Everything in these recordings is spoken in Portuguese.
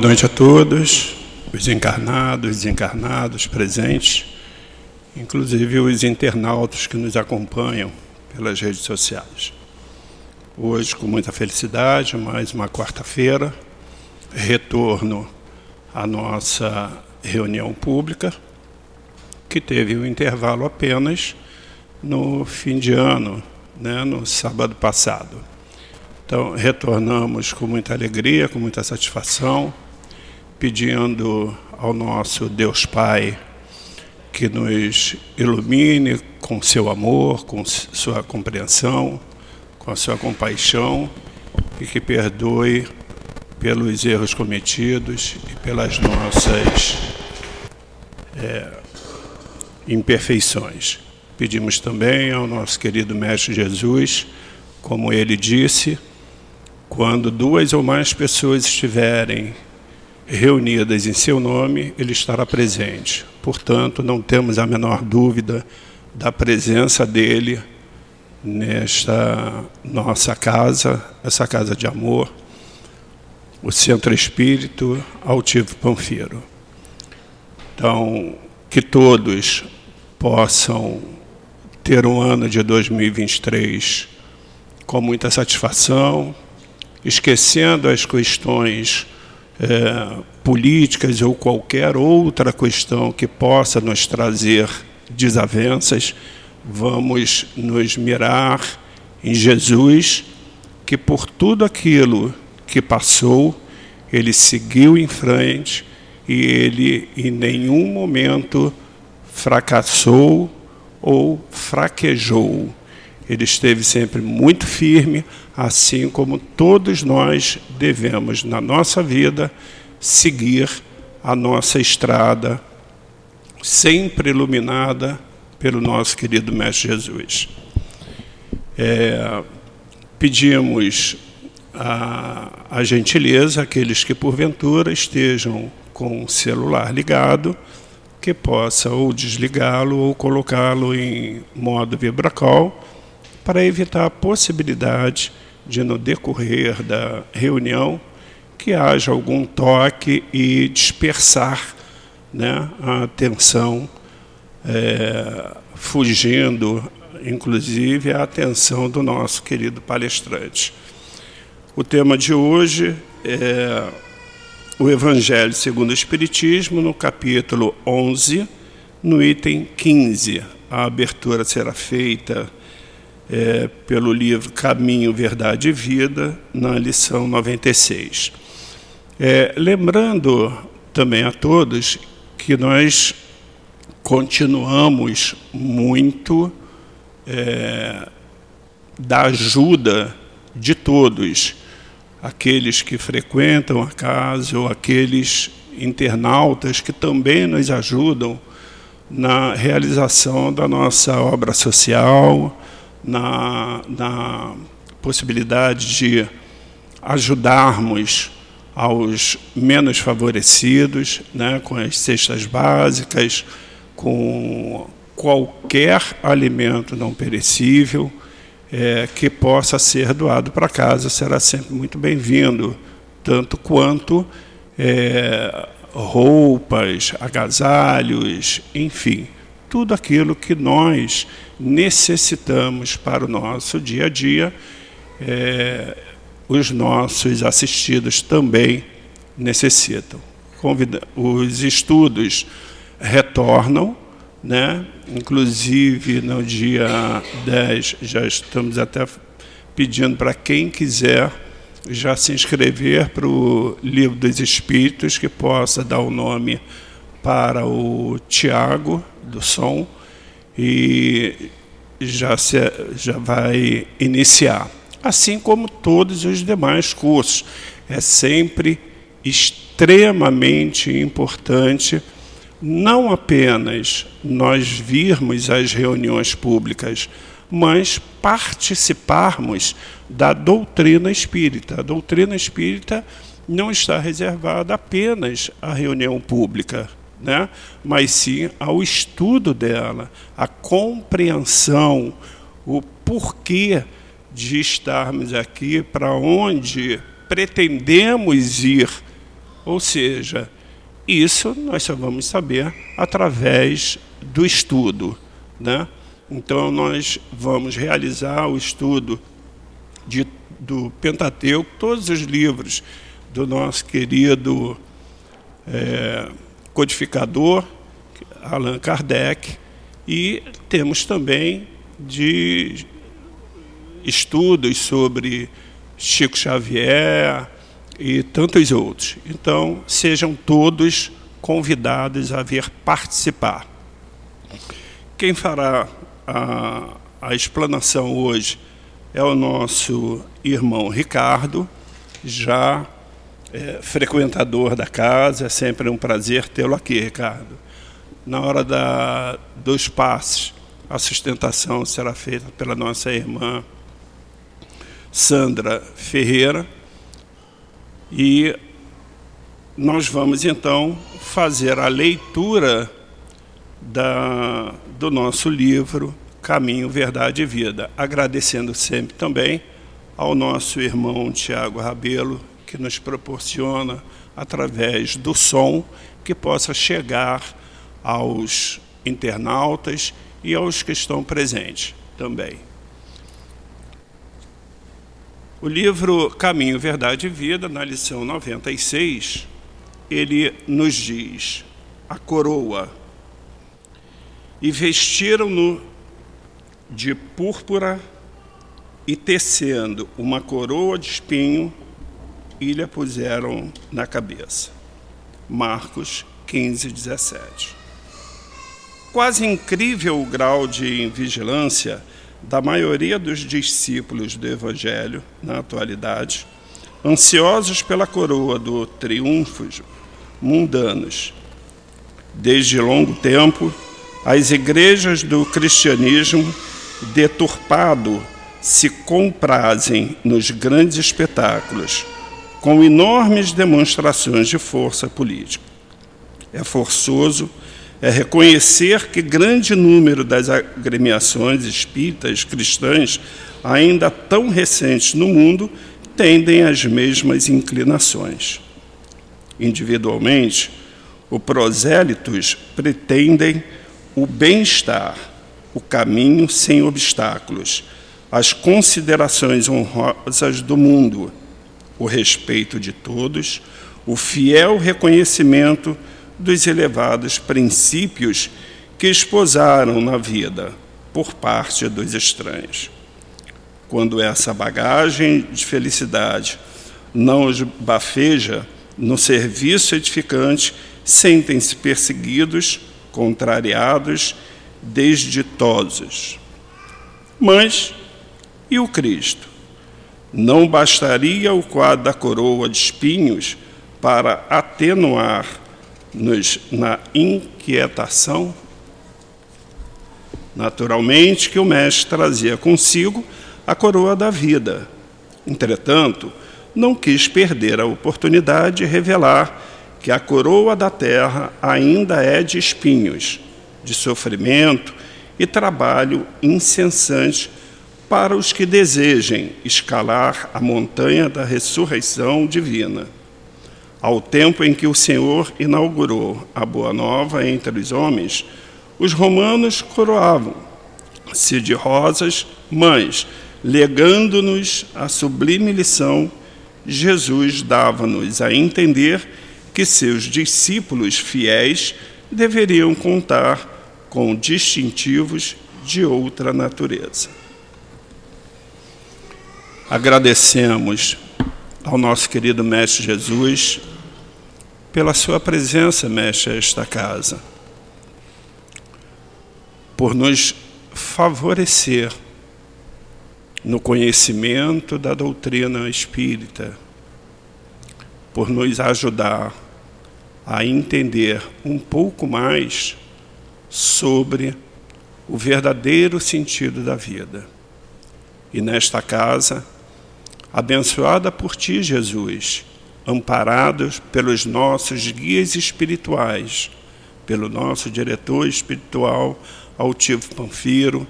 Boa noite a todos, os encarnados, desencarnados, presentes, inclusive os internautas que nos acompanham pelas redes sociais. Hoje, com muita felicidade, mais uma quarta-feira, retorno à nossa reunião pública, que teve um intervalo apenas no fim de ano, né, no sábado passado. Então, retornamos com muita alegria, com muita satisfação, pedindo ao nosso Deus Pai que nos ilumine com seu amor, com sua compreensão, com a sua compaixão e que perdoe pelos erros cometidos e pelas nossas é, imperfeições. Pedimos também ao nosso querido Mestre Jesus, como ele disse, quando duas ou mais pessoas estiverem reunidas em seu nome, ele estará presente. Portanto, não temos a menor dúvida da presença dele nesta nossa casa, essa casa de amor, o Centro Espírito Altivo Panfiro. Então, que todos possam ter um ano de 2023 com muita satisfação, esquecendo as questões é, políticas ou qualquer outra questão que possa nos trazer desavenças, vamos nos mirar em Jesus, que por tudo aquilo que passou, ele seguiu em frente e ele em nenhum momento fracassou ou fraquejou. Ele esteve sempre muito firme, assim como todos nós devemos, na nossa vida, seguir a nossa estrada, sempre iluminada pelo nosso querido Mestre Jesus. É, pedimos a, a gentileza àqueles que, porventura, estejam com o celular ligado, que possa ou desligá-lo ou colocá-lo em modo vibracol para evitar a possibilidade de, no decorrer da reunião, que haja algum toque e dispersar né, a atenção, é, fugindo, inclusive, a atenção do nosso querido palestrante. O tema de hoje é o Evangelho segundo o Espiritismo, no capítulo 11, no item 15. A abertura será feita é, pelo livro Caminho, Verdade e Vida, na lição 96. É, lembrando também a todos que nós continuamos muito é, da ajuda de todos, aqueles que frequentam a casa ou aqueles internautas que também nos ajudam na realização da nossa obra social, na, na possibilidade de ajudarmos aos menos favorecidos, né, com as cestas básicas, com qualquer alimento não perecível é, que possa ser doado para casa, será sempre muito bem-vindo, tanto quanto é, roupas, agasalhos, enfim, tudo aquilo que nós necessitamos para o nosso dia a dia, é, os nossos assistidos também necessitam. Convida os estudos retornam, né? inclusive no dia 10 já estamos até pedindo para quem quiser já se inscrever para o Livro dos Espíritos, que possa dar o nome para o Tiago do Som, e já, se, já vai iniciar. Assim como todos os demais cursos. É sempre extremamente importante não apenas nós virmos às reuniões públicas, mas participarmos da doutrina espírita. A doutrina espírita não está reservada apenas à reunião pública né? mas sim ao estudo dela, a compreensão, o porquê de estarmos aqui, para onde pretendemos ir Ou seja, isso nós só vamos saber através do estudo. Né? Então, nós vamos realizar o estudo de, do Pentateuco, todos os livros do nosso querido é, codificador, Allan Kardec, e temos também de estudos sobre Chico Xavier e tantos outros. Então, sejam todos convidados a vir participar. Quem fará a, a explanação hoje é o nosso irmão Ricardo, já é, frequentador da casa, é sempre um prazer tê-lo aqui, Ricardo. Na hora da, dos passes, a sustentação será feita pela nossa irmã Sandra Ferreira. E nós vamos então fazer a leitura da, do nosso livro Caminho, Verdade e Vida, agradecendo sempre também ao nosso irmão Tiago Rabelo, que nos proporciona, através do som, que possa chegar aos internautas e aos que estão presentes também. O livro Caminho, Verdade e Vida, na lição 96, ele nos diz: a coroa. E vestiram-no de púrpura e tecendo uma coroa de espinho, e lhe puseram na cabeça. Marcos 15, 17. Quase incrível o grau de vigilância da maioria dos discípulos do Evangelho na atualidade, ansiosos pela coroa do triunfos mundanos. Desde longo tempo, as igrejas do cristianismo deturpado se comprazem nos grandes espetáculos, com enormes demonstrações de força política. É forçoso é reconhecer que grande número das agremiações espíritas cristãs, ainda tão recentes no mundo, tendem às mesmas inclinações. Individualmente, os prosélitos pretendem o bem-estar, o caminho sem obstáculos, as considerações honrosas do mundo, o respeito de todos, o fiel reconhecimento dos elevados princípios que esposaram na vida por parte dos estranhos. Quando essa bagagem de felicidade não os bafeja no serviço edificante, sentem-se perseguidos, contrariados, desditosos. Mas e o Cristo? Não bastaria o quadro da coroa de espinhos para atenuar nos, na inquietação, naturalmente que o mestre trazia consigo a coroa da vida. Entretanto, não quis perder a oportunidade de revelar que a coroa da terra ainda é de espinhos, de sofrimento e trabalho incessante para os que desejem escalar a montanha da ressurreição divina. Ao tempo em que o Senhor inaugurou a Boa Nova entre os homens, os romanos coroavam-se de rosas, mas, legando-nos a sublime lição, Jesus dava-nos a entender que seus discípulos fiéis deveriam contar com distintivos de outra natureza. Agradecemos ao nosso querido Mestre Jesus pela sua presença, mestre, a esta casa, por nos favorecer no conhecimento da doutrina espírita, por nos ajudar a entender um pouco mais sobre o verdadeiro sentido da vida. E nesta casa, abençoada por ti, Jesus, amparados pelos nossos guias espirituais, pelo nosso diretor espiritual, Altivo Panfiro,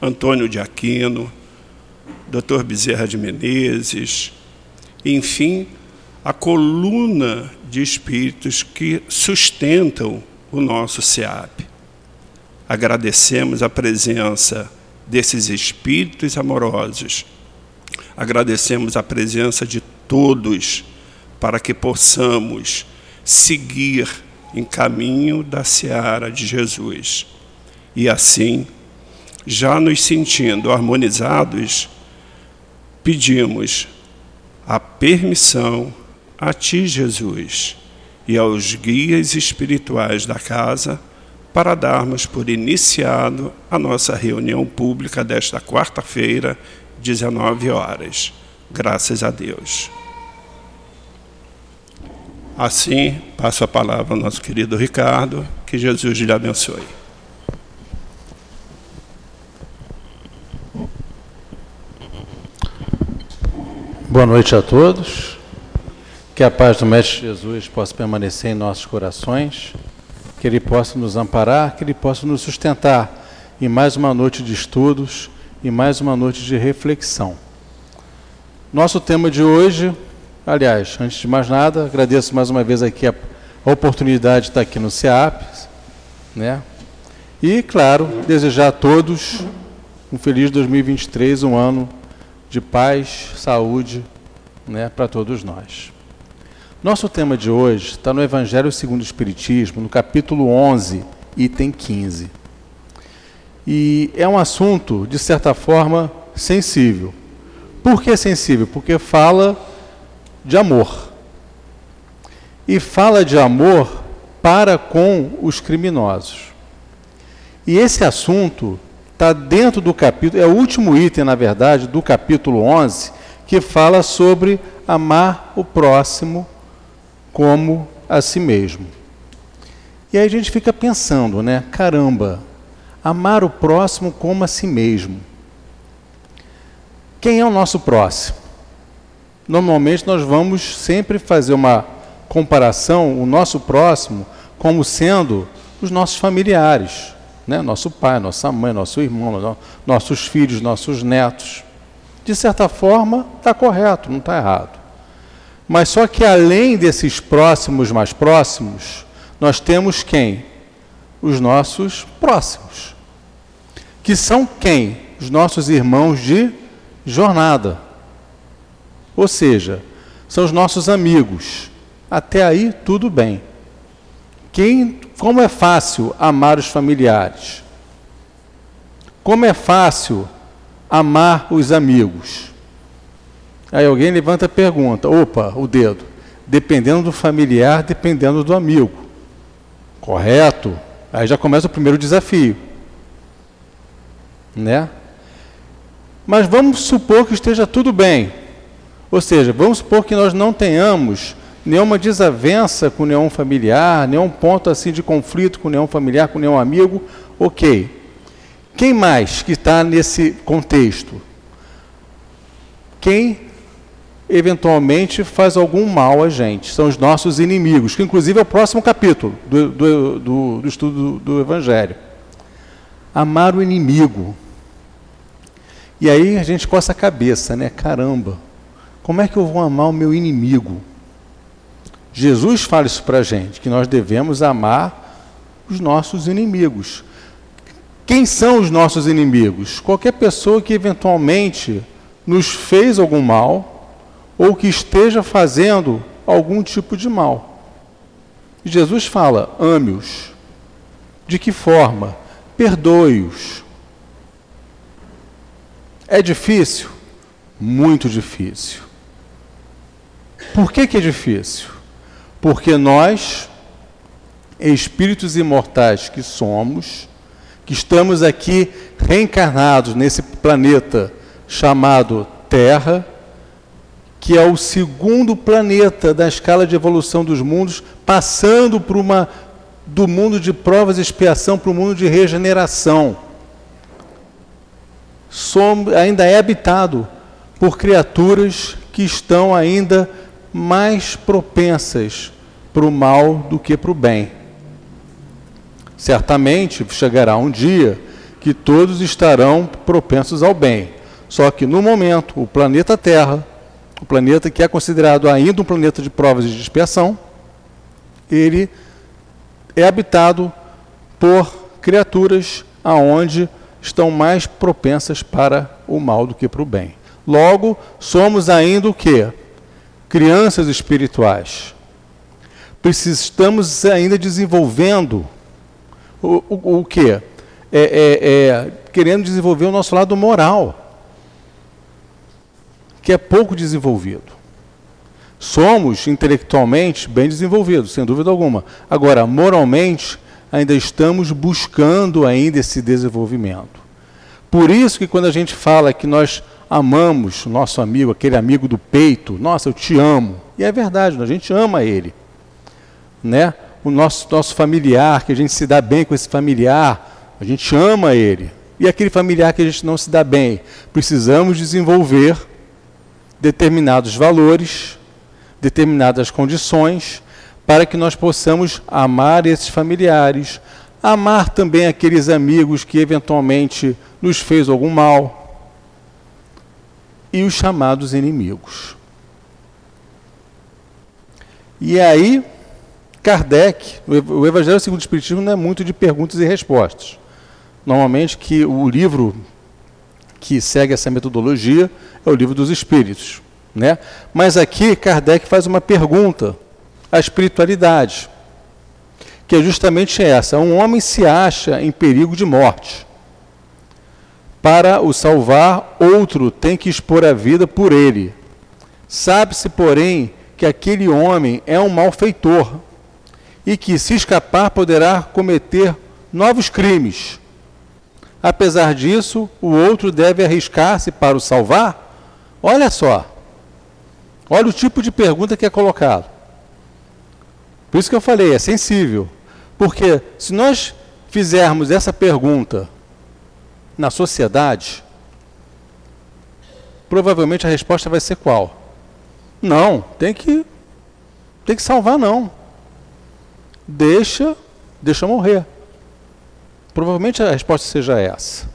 Antônio de Aquino, Dr. Bezerra de Menezes, enfim, a coluna de espíritos que sustentam o nosso SEAP. Agradecemos a presença desses espíritos amorosos. Agradecemos a presença de todos para que possamos seguir em caminho da seara de Jesus. E assim, já nos sentindo harmonizados, pedimos a permissão a Ti, Jesus, e aos guias espirituais da casa para darmos por iniciado a nossa reunião pública desta quarta-feira, 19 horas. Graças a Deus. Assim, passo a palavra ao nosso querido Ricardo, que Jesus lhe abençoe. Boa noite a todos. Que a paz do Mestre Jesus possa permanecer em nossos corações, que Ele possa nos amparar, que Ele possa nos sustentar em mais uma noite de estudos e mais uma noite de reflexão. Nosso tema de hoje Aliás, antes de mais nada, agradeço mais uma vez aqui a, a oportunidade de estar aqui no CEAP, né? E, claro, desejar a todos um feliz 2023, um ano de paz, saúde, né, para todos nós. Nosso tema de hoje está no Evangelho segundo o Espiritismo, no capítulo 11, item 15. E é um assunto, de certa forma, sensível. Por que sensível? Porque fala de amor. E fala de amor para com os criminosos. E esse assunto está dentro do capítulo, é o último item, na verdade, do capítulo 11, que fala sobre amar o próximo como a si mesmo. E aí a gente fica pensando, né? Caramba, amar o próximo como a si mesmo. Quem é o nosso próximo? normalmente nós vamos sempre fazer uma comparação, o nosso próximo, como sendo os nossos familiares, né? nosso pai, nossa mãe, nosso irmão, nossos filhos, nossos netos. De certa forma, está correto, não está errado. Mas só que além desses próximos mais próximos, nós temos quem? Os nossos próximos. Que são quem? Os nossos irmãos de jornada. Ou seja, são os nossos amigos. Até aí, tudo bem. Quem, como é fácil amar os familiares? Como é fácil amar os amigos? Aí alguém levanta a pergunta, opa, o dedo. Dependendo do familiar, dependendo do amigo. Correto? Aí já começa o primeiro desafio. Né? Mas vamos supor que esteja tudo bem. Ou seja, vamos supor que nós não tenhamos nenhuma desavença com nenhum familiar, nenhum ponto assim de conflito com nenhum familiar, com nenhum amigo. Ok. Quem mais que está nesse contexto? Quem eventualmente faz algum mal a gente? São os nossos inimigos, que inclusive é o próximo capítulo do, do, do, do estudo do, do Evangelho. Amar o inimigo. E aí a gente coça a cabeça, né? Caramba, como é que eu vou amar o meu inimigo? Jesus fala isso para a gente, que nós devemos amar os nossos inimigos. Quem são os nossos inimigos? Qualquer pessoa que eventualmente nos fez algum mal ou que esteja fazendo algum tipo de mal. Jesus fala: ame-os. De que forma? Perdoe-os. É difícil? Muito difícil. Por que, que é difícil? Porque nós, espíritos imortais que somos, que estamos aqui reencarnados nesse planeta chamado Terra, que é o segundo planeta da escala de evolução dos mundos, passando por uma do mundo de provas e expiação para o mundo de regeneração. Som, ainda é habitado por criaturas que estão ainda mais propensas para o mal do que para o bem. Certamente chegará um dia que todos estarão propensos ao bem. Só que no momento, o planeta Terra, o planeta que é considerado ainda um planeta de provas de expiação, ele é habitado por criaturas aonde estão mais propensas para o mal do que para o bem. Logo, somos ainda o que? Crianças espirituais. Estamos ainda desenvolvendo o, o, o que? É, é, é, querendo desenvolver o nosso lado moral, que é pouco desenvolvido. Somos intelectualmente bem desenvolvidos, sem dúvida alguma. Agora, moralmente, ainda estamos buscando ainda esse desenvolvimento. Por isso que quando a gente fala que nós amamos nosso amigo, aquele amigo do peito, nossa, eu te amo. E é verdade, a gente ama ele. Né? O nosso, nosso familiar, que a gente se dá bem com esse familiar, a gente ama ele. E aquele familiar que a gente não se dá bem, precisamos desenvolver determinados valores, determinadas condições, para que nós possamos amar esses familiares, amar também aqueles amigos que eventualmente nos fez algum mal e os chamados inimigos. E aí, Kardec, o Evangelho segundo o Espiritismo não é muito de perguntas e respostas. Normalmente que o livro que segue essa metodologia é o livro dos Espíritos. Né? Mas aqui Kardec faz uma pergunta à espiritualidade, que é justamente essa: um homem se acha em perigo de morte. Para o salvar, outro tem que expor a vida por ele. Sabe-se, porém, que aquele homem é um malfeitor e que, se escapar, poderá cometer novos crimes. Apesar disso, o outro deve arriscar-se para o salvar? Olha só. Olha o tipo de pergunta que é colocado. Por isso que eu falei, é sensível. Porque se nós fizermos essa pergunta na sociedade, provavelmente a resposta vai ser qual? Não, tem que tem que salvar não. Deixa, deixa morrer. Provavelmente a resposta seja essa.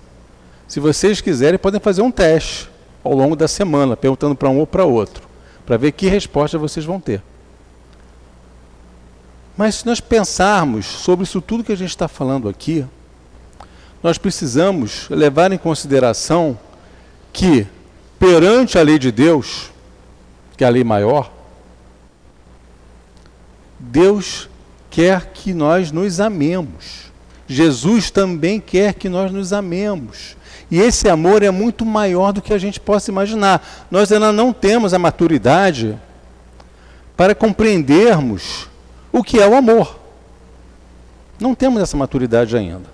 Se vocês quiserem, podem fazer um teste ao longo da semana, perguntando para um ou para outro, para ver que resposta vocês vão ter. Mas se nós pensarmos sobre isso tudo que a gente está falando aqui, nós precisamos levar em consideração que, perante a lei de Deus, que é a lei maior, Deus quer que nós nos amemos. Jesus também quer que nós nos amemos. E esse amor é muito maior do que a gente possa imaginar. Nós ainda não temos a maturidade para compreendermos o que é o amor. Não temos essa maturidade ainda.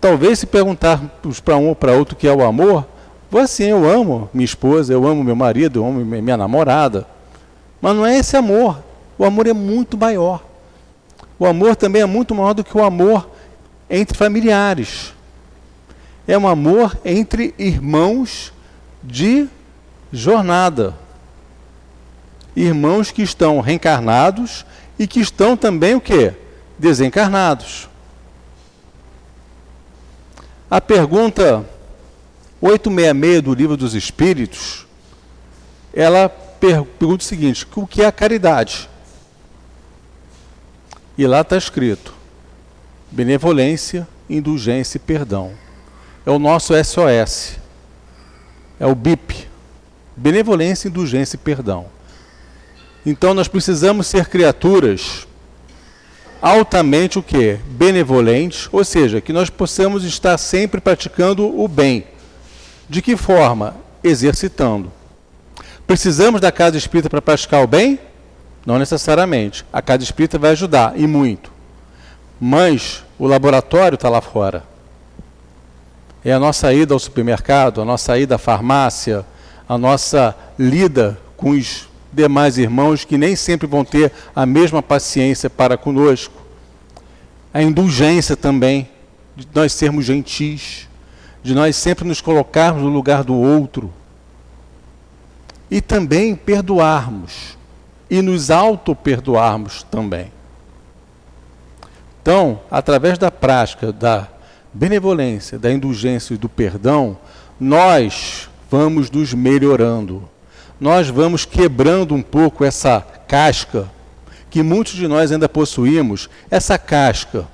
Talvez se perguntarmos para um ou para outro o que é o amor, vou assim, eu amo minha esposa, eu amo meu marido, eu amo minha namorada. Mas não é esse amor. O amor é muito maior. O amor também é muito maior do que o amor entre familiares. É um amor entre irmãos de jornada irmãos que estão reencarnados e que estão também o quê? Desencarnados. A pergunta 866 do Livro dos Espíritos, ela pergunta o seguinte: o que é a caridade? E lá está escrito: benevolência, indulgência e perdão. É o nosso SOS. É o BIP. Benevolência, indulgência e perdão. Então nós precisamos ser criaturas altamente o que? Benevolentes, ou seja, que nós possamos estar sempre praticando o bem. De que forma? Exercitando. Precisamos da casa espírita para praticar o bem? Não necessariamente. A casa espírita vai ajudar, e muito. Mas o laboratório está lá fora. É a nossa ida ao supermercado, a nossa ida à farmácia, a nossa lida com os demais irmãos que nem sempre vão ter a mesma paciência para conosco. A indulgência também, de nós sermos gentis, de nós sempre nos colocarmos no lugar do outro. E também perdoarmos, e nos auto-perdoarmos também. Então, através da prática da benevolência, da indulgência e do perdão, nós vamos nos melhorando nós vamos quebrando um pouco essa casca que muitos de nós ainda possuímos, essa casca,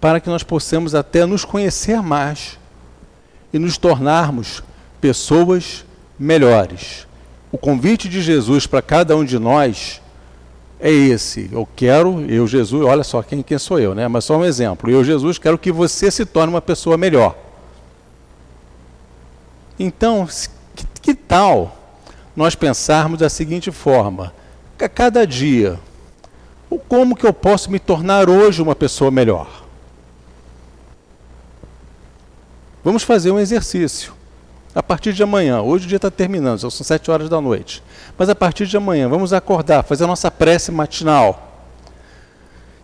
para que nós possamos até nos conhecer mais e nos tornarmos pessoas melhores. O convite de Jesus para cada um de nós é esse. Eu quero, eu, Jesus, olha só quem, quem sou eu, né? Mas só um exemplo. Eu, Jesus, quero que você se torne uma pessoa melhor. Então, que, tal nós pensarmos da seguinte forma: a cada dia, como que eu posso me tornar hoje uma pessoa melhor? Vamos fazer um exercício. A partir de amanhã, hoje o dia está terminando, são sete horas da noite. Mas a partir de amanhã, vamos acordar, fazer a nossa prece matinal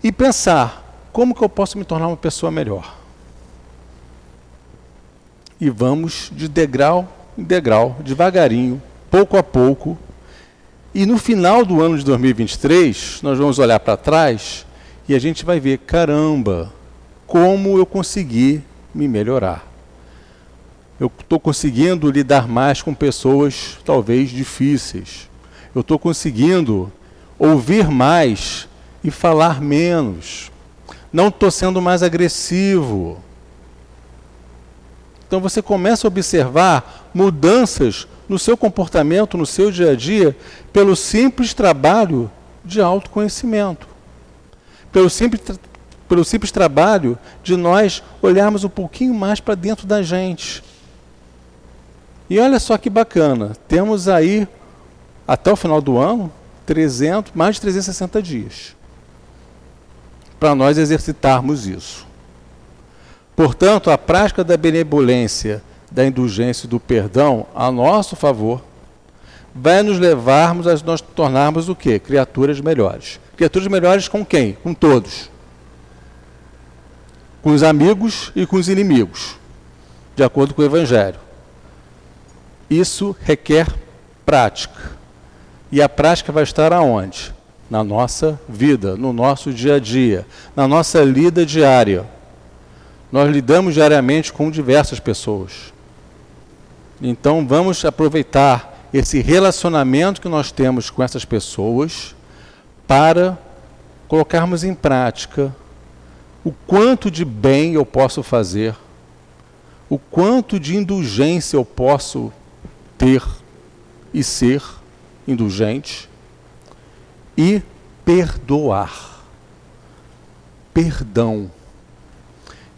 e pensar como que eu posso me tornar uma pessoa melhor. E vamos de degrau degrau, devagarinho, pouco a pouco. E no final do ano de 2023, nós vamos olhar para trás e a gente vai ver, caramba, como eu consegui me melhorar. Eu estou conseguindo lidar mais com pessoas talvez difíceis. Eu estou conseguindo ouvir mais e falar menos. Não estou sendo mais agressivo. Então você começa a observar mudanças no seu comportamento, no seu dia a dia, pelo simples trabalho de autoconhecimento. Pelo simples, pelo simples trabalho de nós olharmos um pouquinho mais para dentro da gente. E olha só que bacana, temos aí até o final do ano 300, mais de 360 dias para nós exercitarmos isso. Portanto, a prática da benevolência, da indulgência e do perdão a nosso favor vai nos levarmos a nós tornarmos o quê? Criaturas melhores. Criaturas melhores com quem? Com todos. Com os amigos e com os inimigos, de acordo com o Evangelho. Isso requer prática. E a prática vai estar aonde? Na nossa vida, no nosso dia a dia, na nossa lida diária. Nós lidamos diariamente com diversas pessoas. Então vamos aproveitar esse relacionamento que nós temos com essas pessoas para colocarmos em prática o quanto de bem eu posso fazer, o quanto de indulgência eu posso ter e ser indulgente e perdoar. Perdão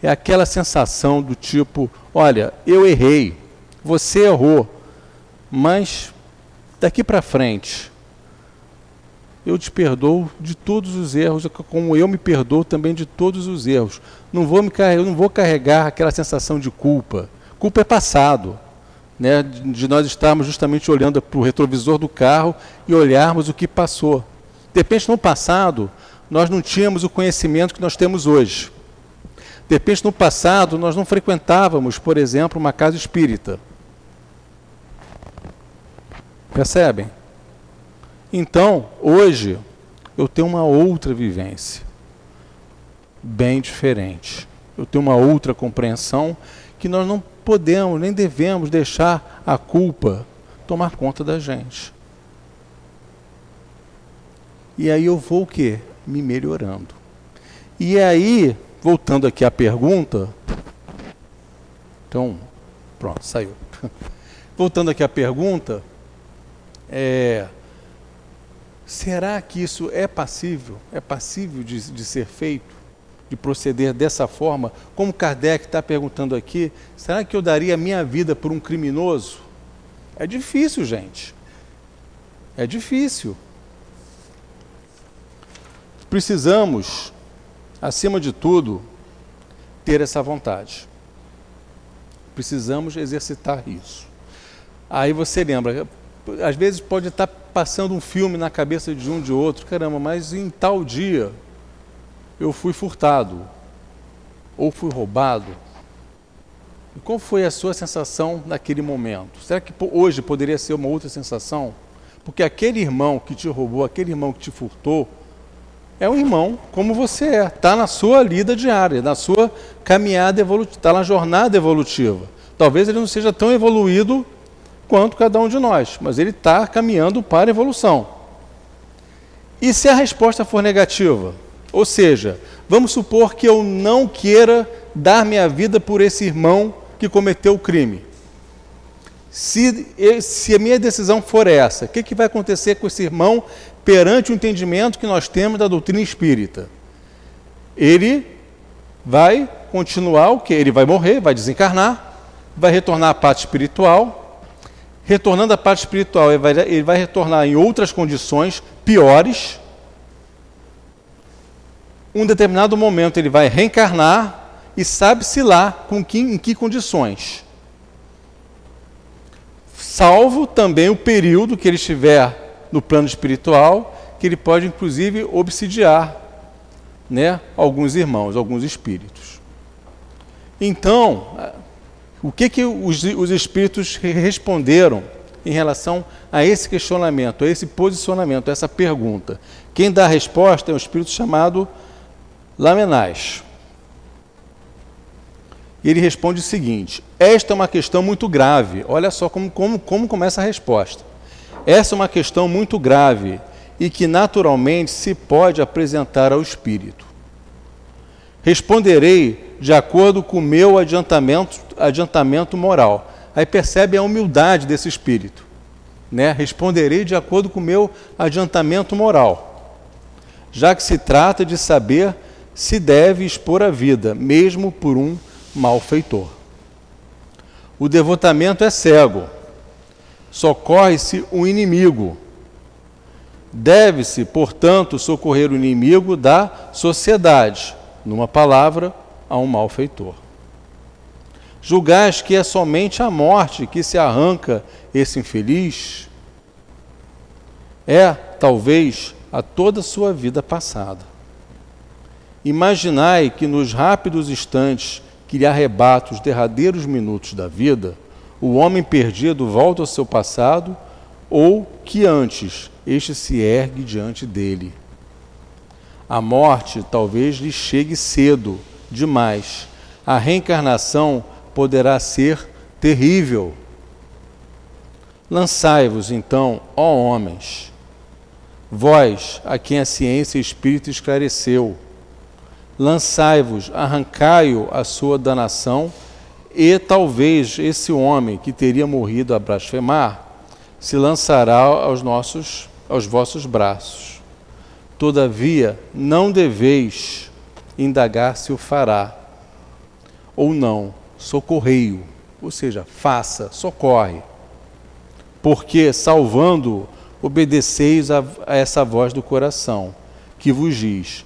é aquela sensação do tipo: olha, eu errei, você errou, mas daqui para frente eu te perdoo de todos os erros, como eu me perdoo também de todos os erros. Não vou me eu não vou carregar aquela sensação de culpa. Culpa é passado, né? De nós estarmos justamente olhando para o retrovisor do carro e olharmos o que passou. De repente, no passado, nós não tínhamos o conhecimento que nós temos hoje. De repente, no passado, nós não frequentávamos, por exemplo, uma casa espírita. Percebem? Então, hoje, eu tenho uma outra vivência, bem diferente. Eu tenho uma outra compreensão que nós não podemos nem devemos deixar a culpa tomar conta da gente. E aí eu vou o quê? Me melhorando. E aí voltando aqui à pergunta. Então, pronto, saiu. Voltando aqui à pergunta, é, será que isso é passível? É passível de, de ser feito? De proceder dessa forma? Como Kardec está perguntando aqui, será que eu daria a minha vida por um criminoso? É difícil, gente. É difícil. Precisamos acima de tudo, ter essa vontade. Precisamos exercitar isso. Aí você lembra, às vezes pode estar passando um filme na cabeça de um de outro, caramba, mas em tal dia eu fui furtado ou fui roubado. E qual foi a sua sensação naquele momento? Será que hoje poderia ser uma outra sensação? Porque aquele irmão que te roubou, aquele irmão que te furtou, é um irmão como você é, está na sua lida diária, na sua caminhada evolutiva, está na jornada evolutiva. Talvez ele não seja tão evoluído quanto cada um de nós, mas ele está caminhando para a evolução. E se a resposta for negativa? Ou seja, vamos supor que eu não queira dar minha vida por esse irmão que cometeu o crime. Se, se a minha decisão for essa, o que, que vai acontecer com esse irmão perante o entendimento que nós temos da doutrina espírita? Ele vai continuar o que? Ele vai morrer, vai desencarnar, vai retornar à parte espiritual. Retornando à parte espiritual, ele vai, ele vai retornar em outras condições piores. Um determinado momento ele vai reencarnar e sabe-se lá com que, em que condições. Salvo também o período que ele estiver no plano espiritual, que ele pode inclusive obsidiar né, alguns irmãos, alguns espíritos. Então, o que, que os, os espíritos responderam em relação a esse questionamento, a esse posicionamento, a essa pergunta? Quem dá a resposta é um espírito chamado Lamenais. E ele responde o seguinte: Esta é uma questão muito grave. Olha só como, como, como começa a resposta. Essa é uma questão muito grave e que naturalmente se pode apresentar ao espírito. Responderei de acordo com o meu adiantamento, adiantamento moral. Aí percebe a humildade desse espírito. Né? Responderei de acordo com o meu adiantamento moral. Já que se trata de saber se deve expor a vida, mesmo por um malfeitor. O devotamento é cego, socorre-se o inimigo. Deve-se, portanto, socorrer o inimigo da sociedade, numa palavra, a um malfeitor. Julgais que é somente a morte que se arranca esse infeliz? É, talvez, a toda a sua vida passada. Imaginai que nos rápidos instantes que lhe arrebata os derradeiros minutos da vida, o homem perdido volta ao seu passado, ou que antes este se ergue diante dele. A morte talvez lhe chegue cedo, demais. A reencarnação poderá ser terrível. Lançai-vos, então, ó homens, vós a quem a ciência e o espírito esclareceu, lançai-vos, arrancai-o a sua danação, e talvez esse homem que teria morrido a blasfemar se lançará aos nossos aos vossos braços. Todavia, não deveis indagar se o fará ou não, socorrei-o, ou seja, faça, socorre. Porque salvando, obedeceis a, a essa voz do coração, que vos diz: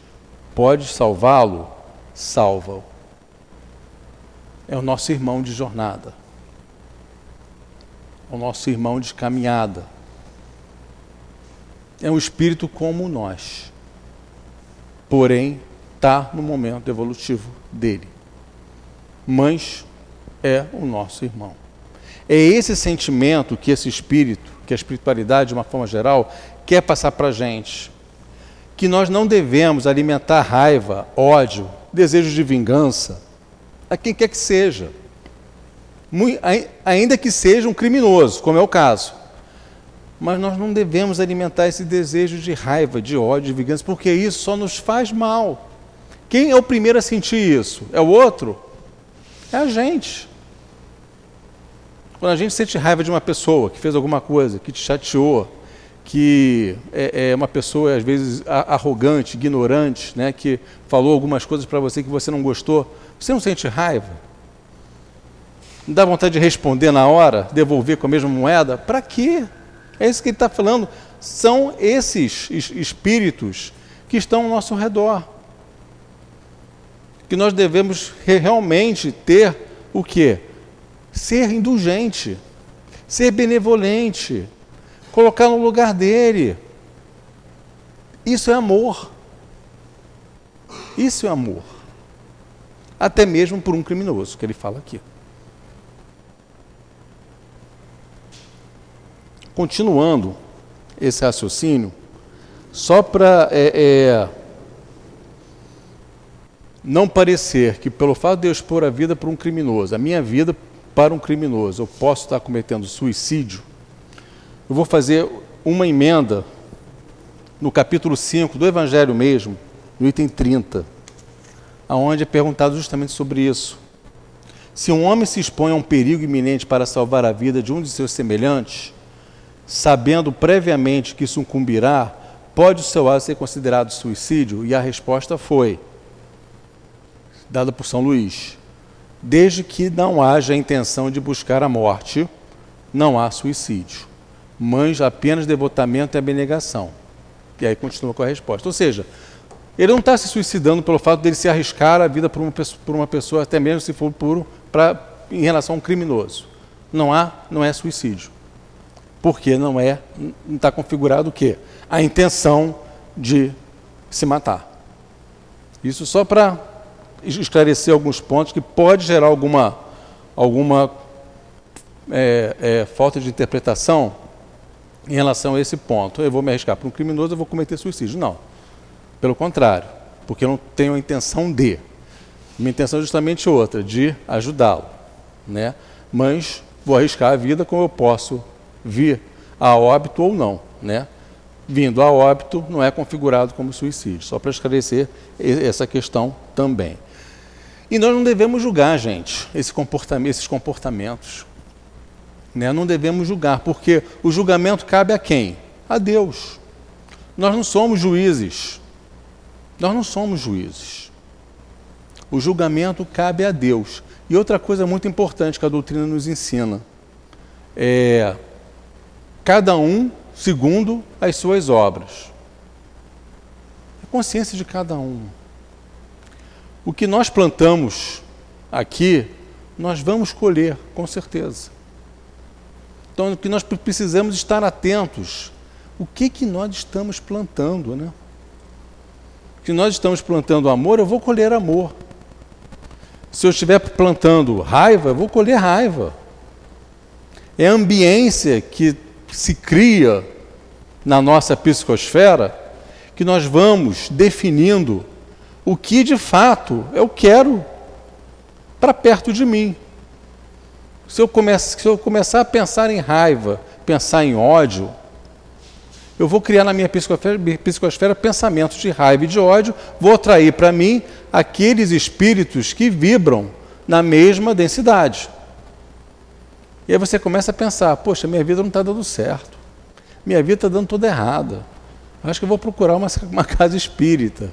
Pode salvá-lo? Salva-o. É o nosso irmão de jornada. É o nosso irmão de caminhada. É um espírito como nós. Porém, está no momento evolutivo dele. Mas é o nosso irmão. É esse sentimento que esse espírito, que a espiritualidade, de uma forma geral, quer passar para a gente que nós não devemos alimentar raiva, ódio, desejo de vingança a quem quer que seja, ainda que seja um criminoso, como é o caso. Mas nós não devemos alimentar esse desejo de raiva, de ódio, de vingança, porque isso só nos faz mal. Quem é o primeiro a sentir isso? É o outro? É a gente. Quando a gente sente raiva de uma pessoa que fez alguma coisa, que te chateou, que é, é, uma pessoa às vezes arrogante, ignorante, né, que falou algumas coisas para você que você não gostou, você não sente raiva? Não dá vontade de responder na hora, devolver com a mesma moeda? Para quê? É isso que ele está falando. São esses espíritos que estão ao nosso redor. Que nós devemos realmente ter o quê? Ser indulgente, ser benevolente, colocar no lugar dele. Isso é amor. Isso é amor. Até mesmo por um criminoso, que ele fala aqui. Continuando esse raciocínio, só para é, é, não parecer que pelo fato de eu expor a vida para um criminoso, a minha vida para um criminoso, eu posso estar cometendo suicídio, eu vou fazer uma emenda no capítulo 5 do Evangelho mesmo, no item 30, aonde é perguntado justamente sobre isso. Se um homem se expõe a um perigo iminente para salvar a vida de um de seus semelhantes, sabendo previamente que isso incumbirá, pode o seu ato ser considerado suicídio? E a resposta foi, dada por São Luís, desde que não haja intenção de buscar a morte, não há suicídio. Mães apenas devotamento e abnegação. E aí continua com a resposta. Ou seja, ele não está se suicidando pelo fato dele se arriscar a vida por uma pessoa, por uma pessoa até mesmo se for puro, pra, em relação a um criminoso. Não há, não é suicídio. Porque não é, não está configurado o quê? A intenção de se matar. Isso só para esclarecer alguns pontos que pode gerar alguma, alguma é, é, falta de interpretação em relação a esse ponto. Eu vou me arriscar para um criminoso, eu vou cometer suicídio. Não. Pelo contrário, porque eu não tenho a intenção de. Minha intenção é justamente outra, de ajudá-lo. Né? Mas vou arriscar a vida como eu posso vir a óbito ou não. Né? Vindo a óbito não é configurado como suicídio, só para esclarecer essa questão também. E nós não devemos julgar, gente, esse comportamento, esses comportamentos. Né? Não devemos julgar, porque o julgamento cabe a quem? A Deus. Nós não somos juízes. Nós não somos juízes. O julgamento cabe a Deus. E outra coisa muito importante que a doutrina nos ensina é cada um segundo as suas obras. A consciência de cada um. O que nós plantamos aqui, nós vamos colher, com certeza. Então, o que nós precisamos estar atentos. O que, que nós estamos plantando, né? Se nós estamos plantando amor, eu vou colher amor. Se eu estiver plantando raiva, eu vou colher raiva. É a ambiência que se cria na nossa psicosfera que nós vamos definindo o que de fato eu quero para perto de mim. Se eu, se eu começar a pensar em raiva, pensar em ódio, eu vou criar na minha psicosfera, psicosfera pensamentos de raiva e de ódio, vou atrair para mim aqueles espíritos que vibram na mesma densidade. E aí você começa a pensar: poxa, minha vida não está dando certo, minha vida está dando toda errada. Acho que eu vou procurar uma, uma casa espírita,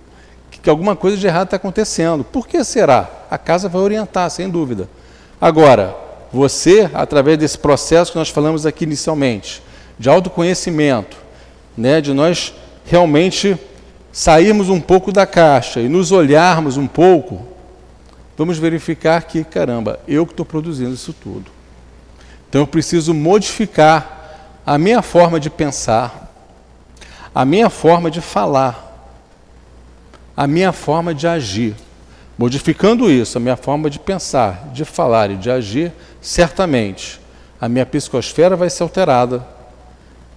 que, que alguma coisa de errado está acontecendo. Por que será? A casa vai orientar, sem dúvida. Agora, você, através desse processo que nós falamos aqui inicialmente, de autoconhecimento, né, de nós realmente sairmos um pouco da caixa e nos olharmos um pouco, vamos verificar que, caramba, eu que estou produzindo isso tudo. Então eu preciso modificar a minha forma de pensar, a minha forma de falar, a minha forma de agir. Modificando isso, a minha forma de pensar, de falar e de agir, certamente a minha psicosfera vai ser alterada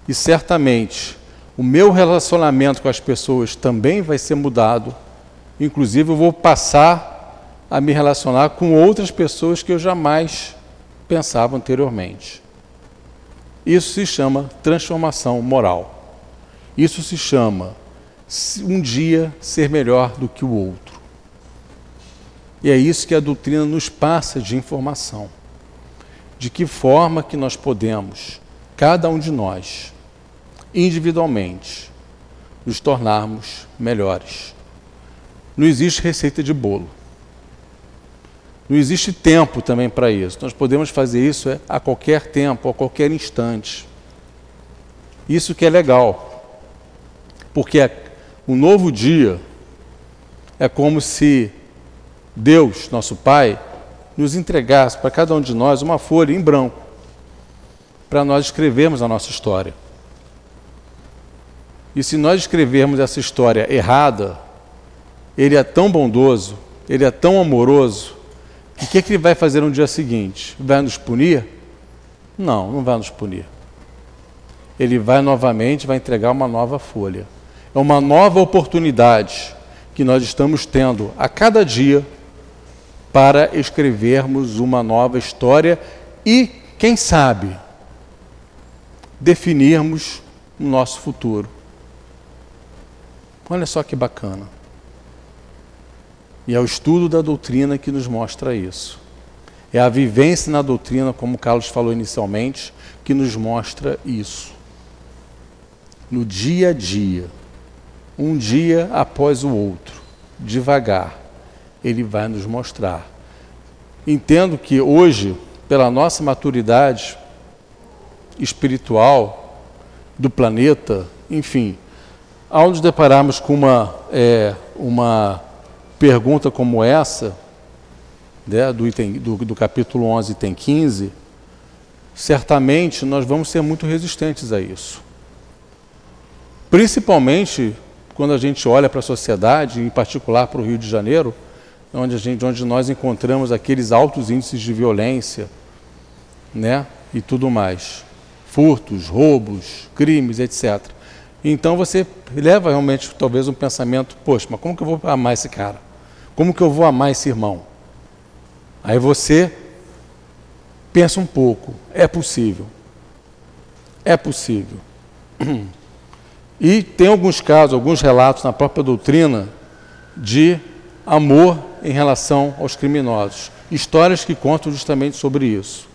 e certamente o meu relacionamento com as pessoas também vai ser mudado. Inclusive, eu vou passar a me relacionar com outras pessoas que eu jamais pensava anteriormente. Isso se chama transformação moral. Isso se chama um dia ser melhor do que o outro. E é isso que a doutrina nos passa de informação. De que forma que nós podemos, cada um de nós, individualmente, nos tornarmos melhores. Não existe receita de bolo. Não existe tempo também para isso. Nós podemos fazer isso é, a qualquer tempo, a qualquer instante. Isso que é legal. Porque o um novo dia é como se Deus, nosso Pai, nos entregasse para cada um de nós uma folha em branco para nós escrevermos a nossa história. E se nós escrevermos essa história errada, ele é tão bondoso, ele é tão amoroso, que o que, é que ele vai fazer no dia seguinte? Vai nos punir? Não, não vai nos punir. Ele vai novamente, vai entregar uma nova folha. É uma nova oportunidade que nós estamos tendo a cada dia para escrevermos uma nova história e, quem sabe, definirmos o nosso futuro. Olha só que bacana. E é o estudo da doutrina que nos mostra isso. É a vivência na doutrina, como Carlos falou inicialmente, que nos mostra isso. No dia a dia, um dia após o outro, devagar, ele vai nos mostrar. Entendo que hoje, pela nossa maturidade espiritual do planeta, enfim, ao nos depararmos com uma, é, uma pergunta como essa, né, do, item, do, do capítulo 11, item 15, certamente nós vamos ser muito resistentes a isso. Principalmente quando a gente olha para a sociedade, em particular para o Rio de Janeiro, onde, gente, onde nós encontramos aqueles altos índices de violência né, e tudo mais. Furtos, roubos, crimes, etc. Então você leva realmente talvez um pensamento, poxa, mas como que eu vou amar esse cara? Como que eu vou amar esse irmão? Aí você pensa um pouco, é possível. É possível. E tem alguns casos, alguns relatos na própria doutrina de amor em relação aos criminosos. Histórias que contam justamente sobre isso,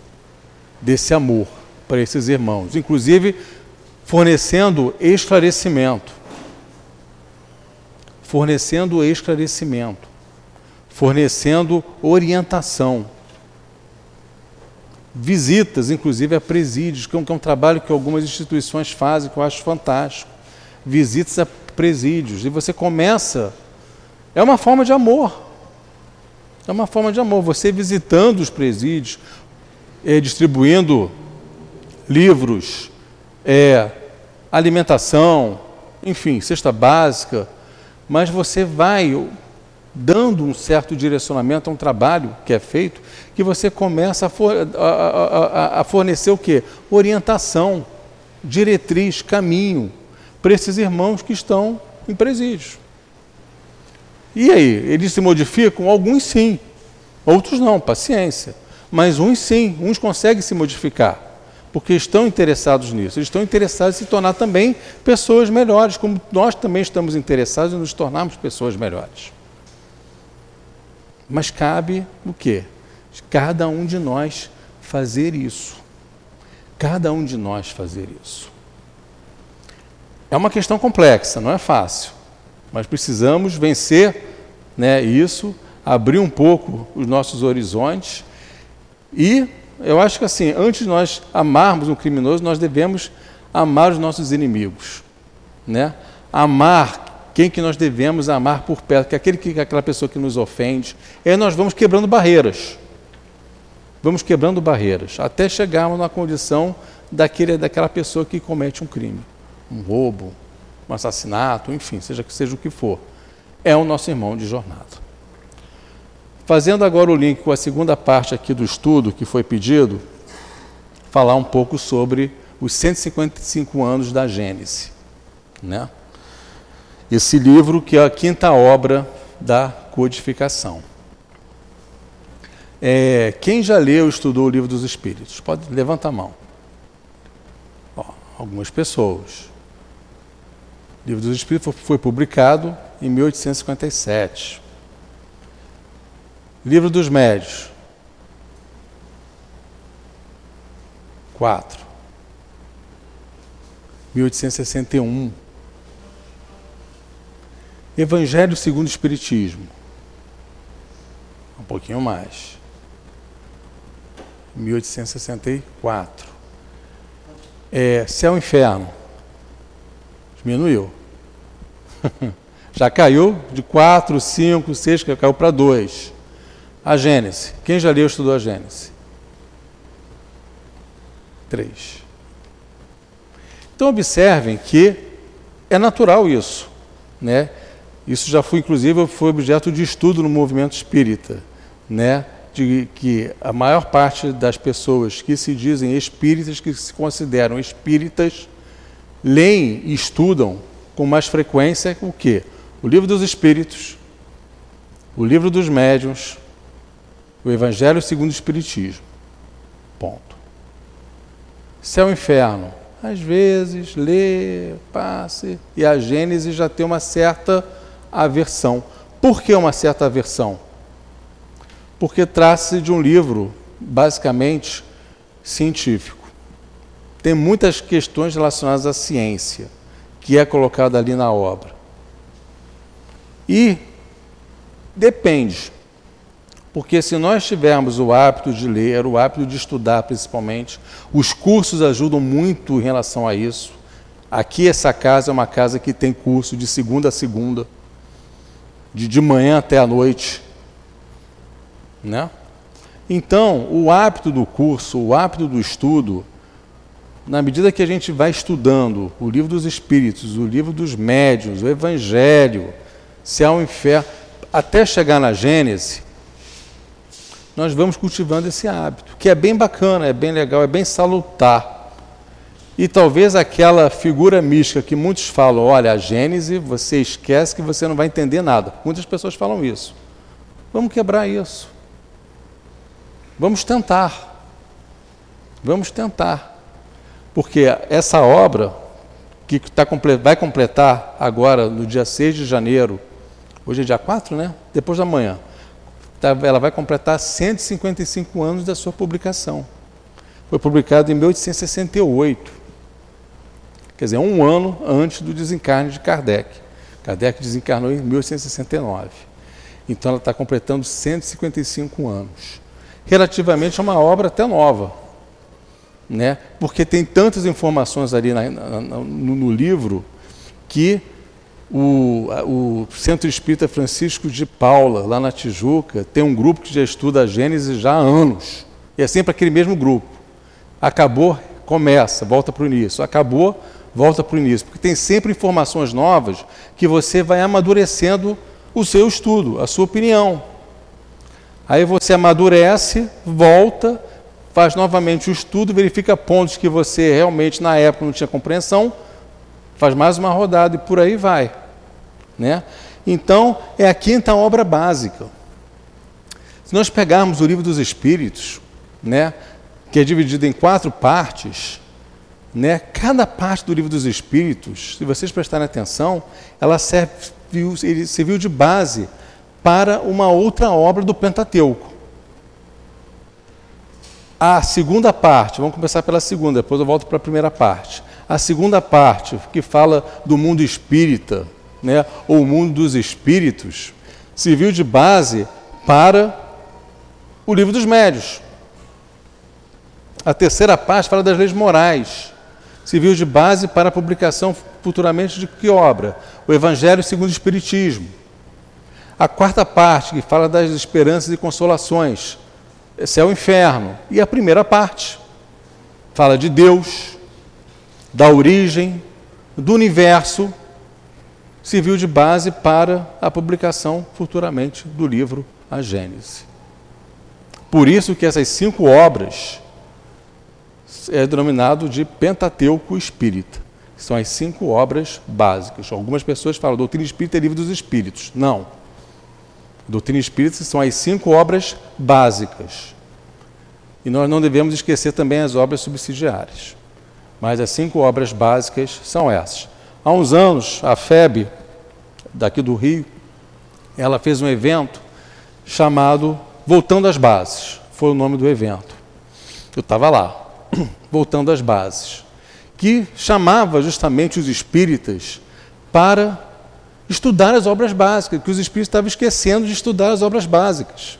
desse amor para esses irmãos, inclusive fornecendo esclarecimento. Fornecendo esclarecimento, fornecendo orientação visitas, inclusive a presídios, que é um, trabalho que algumas instituições fazem, que eu acho fantástico. Visitas a presídios. E você começa. É uma forma de amor. É uma forma de amor. Você visitando os presídios, é, distribuindo livros, é, alimentação, enfim, cesta básica, mas você vai dando um certo direcionamento a um trabalho que é feito, que você começa a, for, a, a, a fornecer o quê? Orientação, diretriz, caminho para esses irmãos que estão em presídios. E aí, eles se modificam? Alguns sim, outros não, paciência. Mas uns sim, uns conseguem se modificar, porque estão interessados nisso. Eles estão interessados em se tornar também pessoas melhores, como nós também estamos interessados em nos tornarmos pessoas melhores. Mas cabe o quê? Cada um de nós fazer isso. Cada um de nós fazer isso. É uma questão complexa, não é fácil, mas precisamos vencer né, isso, abrir um pouco os nossos horizontes e eu acho que assim, antes de nós amarmos um criminoso, nós devemos amar os nossos inimigos, né? Amar quem que nós devemos amar por perto, que é aquele que aquela pessoa que nos ofende. E aí nós vamos quebrando barreiras. Vamos quebrando barreiras até chegarmos na condição daquele, daquela pessoa que comete um crime, um roubo, um assassinato, enfim, seja que seja o que for. É o nosso irmão de jornada. Fazendo agora o link com a segunda parte aqui do estudo que foi pedido, falar um pouco sobre os 155 anos da Gênese, né? esse livro que é a quinta obra da codificação. É, quem já leu, estudou o livro dos Espíritos? Pode levantar a mão. Ó, algumas pessoas. O livro dos Espíritos foi publicado em 1857. Livro dos Médios. Quatro. 1861. Evangelho segundo o Espiritismo. Um pouquinho mais. 1864. É, Céu e Inferno. Diminuiu. Já caiu de 4, 5, 6, caiu para 2. A Gênese. Quem já leu estudou a Gênese? 3. Então observem que é natural isso, né? Isso já foi, inclusive, foi objeto de estudo no movimento espírita, né? de que a maior parte das pessoas que se dizem espíritas, que se consideram espíritas, leem e estudam com mais frequência o quê? O livro dos Espíritos, o livro dos Médiuns, o Evangelho segundo o Espiritismo. ponto. Céu e inferno. Às vezes, lê, passe, e a Gênesis já tem uma certa aversão. Por que uma certa aversão? Porque trata-se de um livro, basicamente, científico. Tem muitas questões relacionadas à ciência, que é colocada ali na obra. E depende. Porque se nós tivermos o hábito de ler, o hábito de estudar principalmente, os cursos ajudam muito em relação a isso. Aqui essa casa é uma casa que tem curso de segunda a segunda, de, de manhã até a noite. Né? Então, o hábito do curso, o hábito do estudo, na medida que a gente vai estudando o livro dos Espíritos, o livro dos Médiuns, o Evangelho, céu e inferno, até chegar na Gênesis, nós vamos cultivando esse hábito, que é bem bacana, é bem legal, é bem salutar. E talvez aquela figura mística que muitos falam, olha, a Gênese, você esquece que você não vai entender nada. Muitas pessoas falam isso. Vamos quebrar isso. Vamos tentar. Vamos tentar. Porque essa obra, que tá, vai completar agora, no dia 6 de janeiro, hoje é dia 4, né? Depois da manhã Tá, ela vai completar 155 anos da sua publicação. Foi publicado em 1868, quer dizer, um ano antes do desencarne de Kardec. Kardec desencarnou em 1869. Então ela está completando 155 anos. Relativamente a uma obra até nova, né? porque tem tantas informações ali na, na, no, no livro que o, o, Centro Espírita Francisco de Paula, lá na Tijuca, tem um grupo que já estuda a Gênesis já há anos. E é sempre aquele mesmo grupo. Acabou, começa, volta para o início. Acabou, volta para o início. Porque tem sempre informações novas que você vai amadurecendo o seu estudo, a sua opinião. Aí você amadurece, volta, faz novamente o estudo, verifica pontos que você realmente na época não tinha compreensão, faz mais uma rodada e por aí vai. Né? Então, é a quinta obra básica. Se nós pegarmos o livro dos Espíritos, né, que é dividido em quatro partes, né, cada parte do livro dos Espíritos, se vocês prestarem atenção, ela serviu, serviu de base para uma outra obra do Pentateuco. A segunda parte, vamos começar pela segunda, depois eu volto para a primeira parte. A segunda parte, que fala do mundo espírita, né, ou o mundo dos espíritos, serviu de base para o livro dos médios. A terceira parte fala das leis morais. Serviu de base para a publicação futuramente de que obra? O Evangelho segundo o Espiritismo. A quarta parte, que fala das esperanças e consolações, céu e inferno. E a primeira parte, fala de Deus, da origem, do universo serviu de base para a publicação futuramente do livro A Gênese. Por isso que essas cinco obras é denominado de Pentateuco Espírita. São as cinco obras básicas. Algumas pessoas falam doutrina espírita é livro dos espíritos. Não. Doutrina espírita são as cinco obras básicas. E nós não devemos esquecer também as obras subsidiárias. Mas as cinco obras básicas são essas. Há uns anos, a FEB, daqui do Rio, ela fez um evento chamado Voltando às Bases. Foi o nome do evento. Eu estava lá, Voltando às Bases, que chamava justamente os espíritas para estudar as obras básicas, que os espíritos estavam esquecendo de estudar as obras básicas.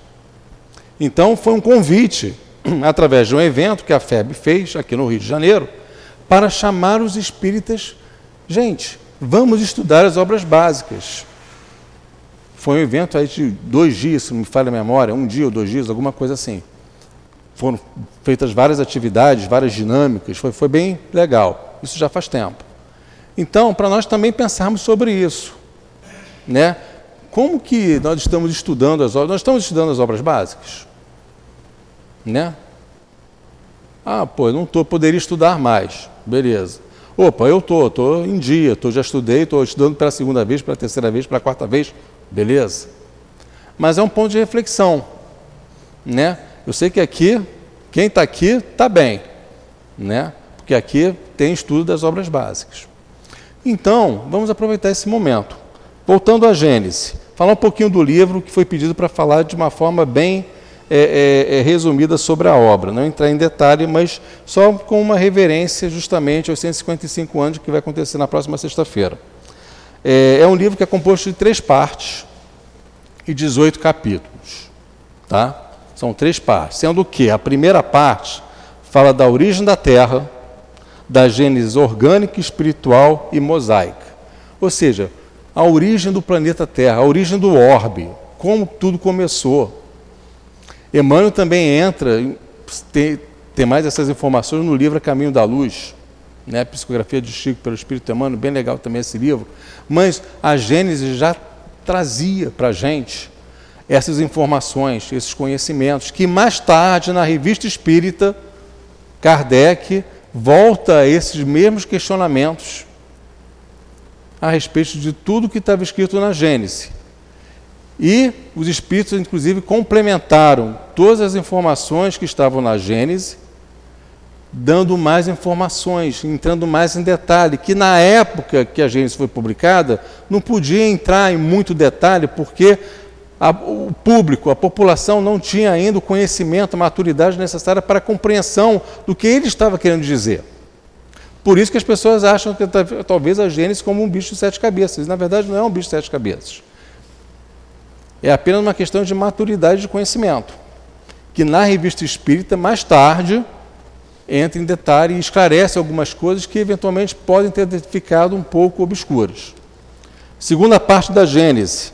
Então, foi um convite, através de um evento que a FEB fez aqui no Rio de Janeiro, para chamar os espíritas Gente, vamos estudar as obras básicas. Foi um evento aí de dois dias, se não me falha a memória, um dia ou dois dias, alguma coisa assim. Foram feitas várias atividades, várias dinâmicas, foi, foi bem legal. Isso já faz tempo. Então, para nós também pensarmos sobre isso. Né? Como que nós estamos estudando as obras? Nós estamos estudando as obras básicas? Né? Ah, pô, eu não estou, poderia estudar mais. Beleza. Opa, eu estou, estou em dia, tô, já estudei, estou estudando pela segunda vez, pela terceira vez, pela quarta vez, beleza. Mas é um ponto de reflexão. Né? Eu sei que aqui Quem está aqui está bem, né? porque aqui tem estudo das obras básicas. Então, vamos aproveitar esse momento. Voltando à Gênesis, falar um pouquinho do livro que foi pedido para falar de uma forma bem é, é, é, resumida sobre a obra. Não entrar em detalhe, mas só com uma reverência justamente aos 155 anos que vai acontecer na próxima sexta-feira. É, é um livro que é composto de três partes e 18 capítulos. Tá? São três partes, sendo que a primeira parte fala da origem da Terra, da gênese orgânica, espiritual e mosaica. Ou seja, a origem do planeta Terra, a origem do orbe, como tudo começou. Emmanuel também entra, tem, tem mais essas informações no livro Caminho da Luz, né? Psicografia de Chico pelo Espírito Emmanuel, bem legal também esse livro. Mas a Gênesis já trazia para a gente essas informações, esses conhecimentos, que mais tarde, na revista espírita, Kardec volta a esses mesmos questionamentos a respeito de tudo que estava escrito na Gênesis. E os espíritos, inclusive, complementaram todas as informações que estavam na Gênesis, dando mais informações, entrando mais em detalhe, que na época que a Gênesis foi publicada, não podia entrar em muito detalhe, porque a, o público, a população não tinha ainda o conhecimento, a maturidade necessária para a compreensão do que ele estava querendo dizer. Por isso que as pessoas acham que talvez a Gênesis como um bicho de sete cabeças. Na verdade, não é um bicho de sete cabeças. É apenas uma questão de maturidade de conhecimento. Que na revista espírita, mais tarde, entra em detalhe e esclarece algumas coisas que eventualmente podem ter ficado um pouco obscuras. Segunda parte da Gênesis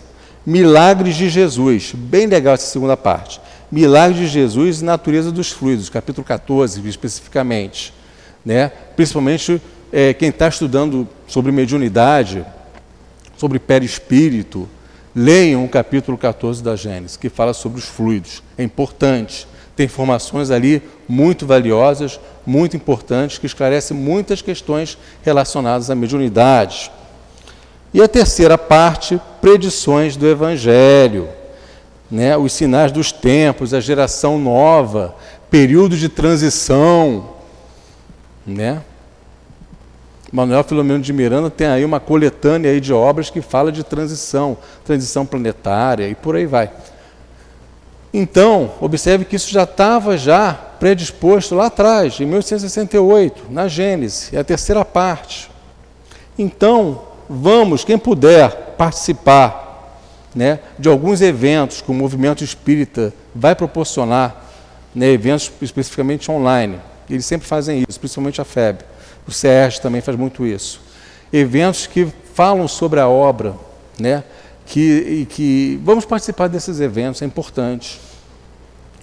Milagres de Jesus. Bem legal essa segunda parte. Milagres de Jesus e natureza dos fluidos, capítulo 14, especificamente. Né? Principalmente é, quem está estudando sobre mediunidade, sobre perispírito, leiam o capítulo 14 da Gênesis, que fala sobre os fluidos. É importante. Tem informações ali muito valiosas, muito importantes, que esclarecem muitas questões relacionadas à mediunidade. E a terceira parte, predições do Evangelho, né? os sinais dos tempos, a geração nova, período de transição. Né? Manuel Filomeno de Miranda tem aí uma coletânea aí de obras que fala de transição, transição planetária e por aí vai. Então, observe que isso já estava já predisposto lá atrás, em 1868, na Gênesis, é a terceira parte. Então, vamos, quem puder participar né, de alguns eventos que o movimento espírita vai proporcionar, né, eventos especificamente online. Eles sempre fazem isso, principalmente a FEB. O CERJ também faz muito isso. Eventos que falam sobre a obra, né, que, que vamos participar desses eventos, é importante.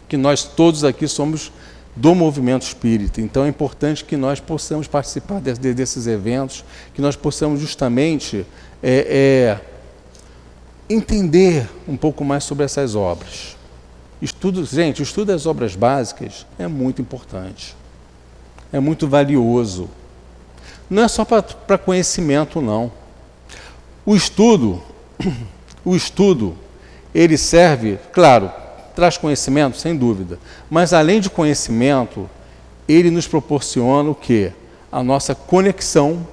Que nós todos aqui somos do movimento espírita. Então é importante que nós possamos participar de, de, desses eventos, que nós possamos justamente é, é, entender um pouco mais sobre essas obras. Estudo, gente, o estudo das obras básicas é muito importante, é muito valioso. Não é só para conhecimento, não. O estudo, o estudo, ele serve, claro, traz conhecimento, sem dúvida. Mas além de conhecimento, ele nos proporciona o quê? A nossa conexão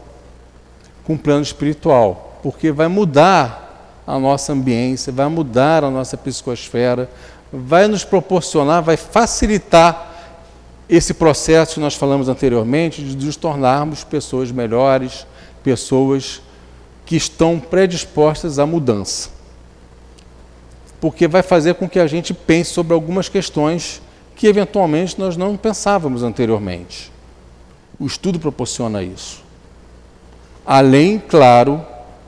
com o plano espiritual, porque vai mudar a nossa ambiência, vai mudar a nossa psicosfera, vai nos proporcionar, vai facilitar esse processo que nós falamos anteriormente de nos tornarmos pessoas melhores, pessoas que estão predispostas à mudança porque vai fazer com que a gente pense sobre algumas questões que eventualmente nós não pensávamos anteriormente. O estudo proporciona isso. Além, claro,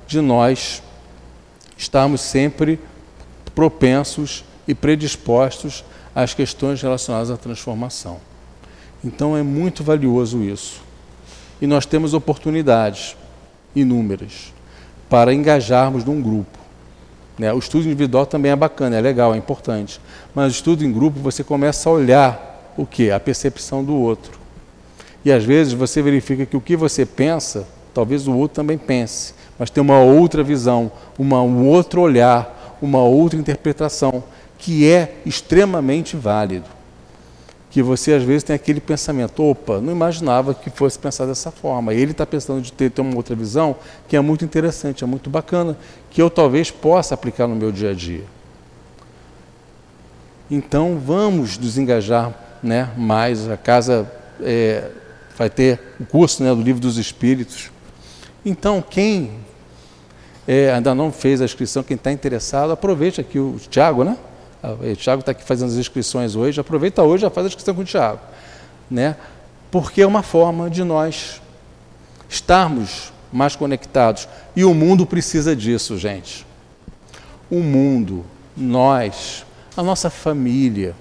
de nós estarmos sempre propensos e predispostos às questões relacionadas à transformação. Então é muito valioso isso. E nós temos oportunidades inúmeras para engajarmos num grupo né? O estudo individual também é bacana, é legal, é importante. Mas o estudo em grupo você começa a olhar o que? A percepção do outro. E às vezes você verifica que o que você pensa, talvez o outro também pense, mas tem uma outra visão, uma, um outro olhar, uma outra interpretação, que é extremamente válido. Que você às vezes tem aquele pensamento, opa, não imaginava que fosse pensar dessa forma. E ele está pensando de ter, ter uma outra visão que é muito interessante, é muito bacana, que eu talvez possa aplicar no meu dia a dia. Então vamos nos engajar né, mais. A casa é, vai ter o curso né, do Livro dos Espíritos. Então, quem é, ainda não fez a inscrição, quem está interessado, aproveite aqui o Tiago, né? Ah, o Tiago está aqui fazendo as inscrições hoje, aproveita hoje já faz a inscrição com o Tiago. Né? Porque é uma forma de nós estarmos mais conectados. E o mundo precisa disso, gente. O mundo, nós, a nossa família,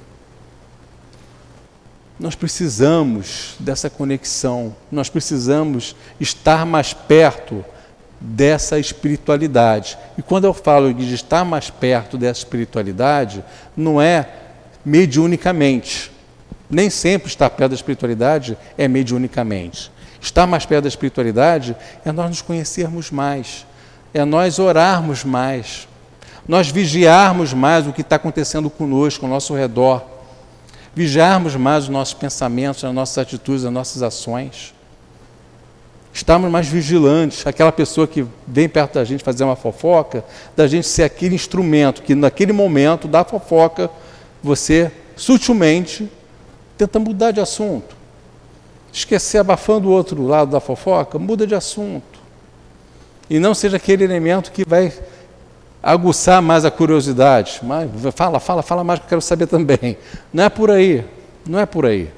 nós precisamos dessa conexão, nós precisamos estar mais perto dessa espiritualidade. E quando eu falo de estar mais perto dessa espiritualidade, não é mediunicamente. Nem sempre estar perto da espiritualidade é mediunicamente. Estar mais perto da espiritualidade é nós nos conhecermos mais, é nós orarmos mais, nós vigiarmos mais o que está acontecendo conosco, ao nosso redor, vigiarmos mais os nossos pensamentos, as nossas atitudes, as nossas ações estarmos mais vigilantes, aquela pessoa que vem perto da gente fazer uma fofoca, da gente ser aquele instrumento que naquele momento da fofoca você sutilmente tenta mudar de assunto. Esquecer abafando o outro lado da fofoca, muda de assunto. E não seja aquele elemento que vai aguçar mais a curiosidade. Mas fala, fala, fala mais que eu quero saber também. Não é por aí. Não é por aí.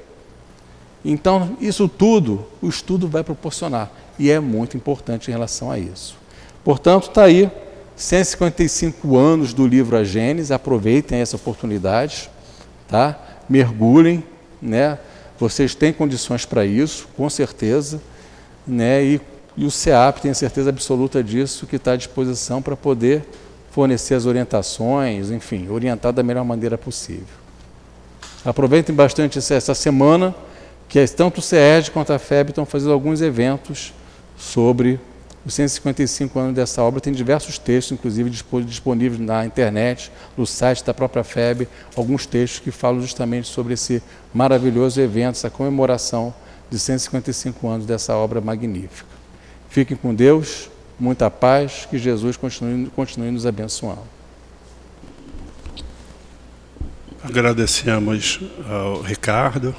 Então, isso tudo o estudo vai proporcionar e é muito importante em relação a isso. Portanto, está aí 155 anos do livro A Gênesis, aproveitem essa oportunidade, tá? mergulhem, né? vocês têm condições para isso, com certeza, né? e, e o CEAP tem certeza absoluta disso, que está à disposição para poder fornecer as orientações, enfim, orientar da melhor maneira possível. Aproveitem bastante essa semana que é tanto o CERJ quanto a FEB estão fazendo alguns eventos sobre os 155 anos dessa obra. Tem diversos textos, inclusive disponíveis na internet, no site da própria FEB, alguns textos que falam justamente sobre esse maravilhoso evento, essa comemoração de 155 anos dessa obra magnífica. Fiquem com Deus, muita paz, que Jesus continue, continue nos abençoando. Agradecemos ao Ricardo